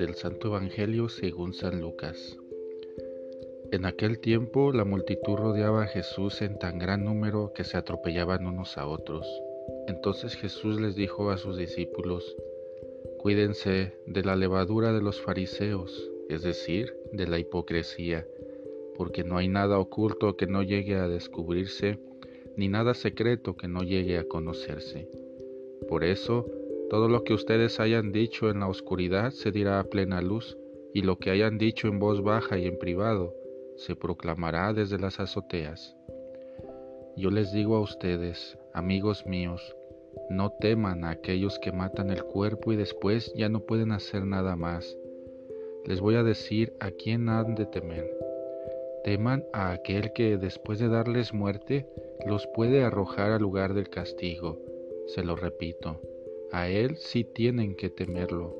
Del Santo Evangelio según San Lucas. En aquel tiempo la multitud rodeaba a Jesús en tan gran número que se atropellaban unos a otros. Entonces Jesús les dijo a sus discípulos, Cuídense de la levadura de los fariseos, es decir, de la hipocresía, porque no hay nada oculto que no llegue a descubrirse, ni nada secreto que no llegue a conocerse. Por eso, todo lo que ustedes hayan dicho en la oscuridad se dirá a plena luz, y lo que hayan dicho en voz baja y en privado se proclamará desde las azoteas. Yo les digo a ustedes, amigos míos, no teman a aquellos que matan el cuerpo y después ya no pueden hacer nada más. Les voy a decir a quién han de temer. Teman a aquel que después de darles muerte los puede arrojar al lugar del castigo. Se lo repito, a él sí tienen que temerlo.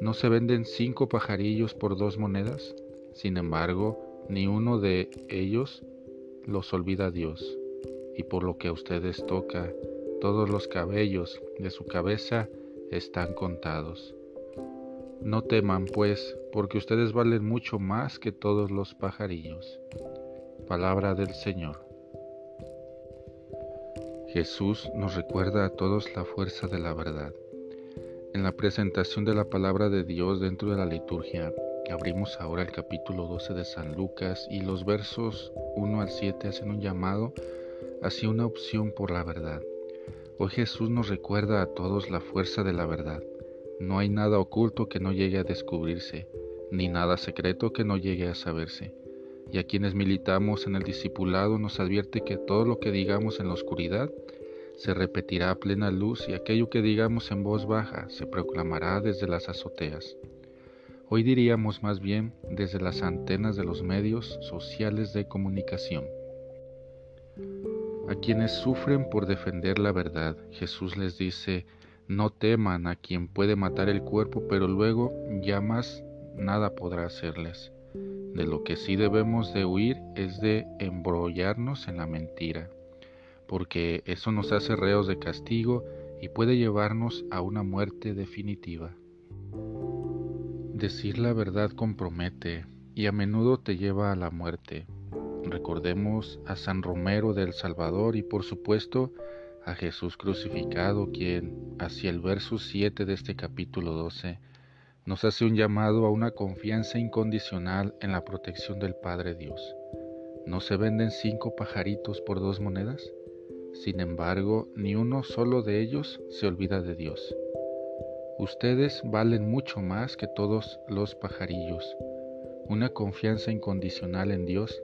¿No se venden cinco pajarillos por dos monedas? Sin embargo, ni uno de ellos los olvida Dios. Y por lo que a ustedes toca, todos los cabellos de su cabeza están contados. No teman, pues, porque ustedes valen mucho más que todos los pajarillos. Palabra del Señor. Jesús nos recuerda a todos la fuerza de la verdad. En la presentación de la palabra de Dios dentro de la liturgia, abrimos ahora el capítulo 12 de San Lucas y los versos 1 al 7 hacen un llamado hacia una opción por la verdad. Hoy Jesús nos recuerda a todos la fuerza de la verdad. No hay nada oculto que no llegue a descubrirse, ni nada secreto que no llegue a saberse y a quienes militamos en el discipulado nos advierte que todo lo que digamos en la oscuridad se repetirá a plena luz y aquello que digamos en voz baja se proclamará desde las azoteas. Hoy diríamos más bien desde las antenas de los medios sociales de comunicación. A quienes sufren por defender la verdad, Jesús les dice, no teman a quien puede matar el cuerpo, pero luego ya más nada podrá hacerles. De lo que sí debemos de huir es de embrollarnos en la mentira, porque eso nos hace reos de castigo y puede llevarnos a una muerte definitiva. Decir la verdad compromete y a menudo te lleva a la muerte. Recordemos a San Romero del Salvador y por supuesto a Jesús crucificado, quien hacia el verso 7 de este capítulo 12 nos hace un llamado a una confianza incondicional en la protección del Padre Dios. ¿No se venden cinco pajaritos por dos monedas? Sin embargo, ni uno solo de ellos se olvida de Dios. Ustedes valen mucho más que todos los pajarillos. Una confianza incondicional en Dios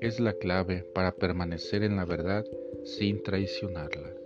es la clave para permanecer en la verdad sin traicionarla.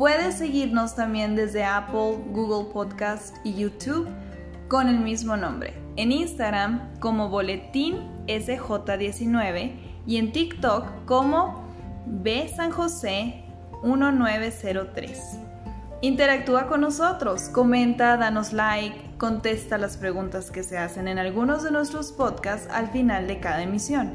Puedes seguirnos también desde Apple, Google Podcast y YouTube con el mismo nombre. En Instagram como Boletín SJ19 y en TikTok como B San José 1903. Interactúa con nosotros, comenta, danos like, contesta las preguntas que se hacen en algunos de nuestros podcasts al final de cada emisión.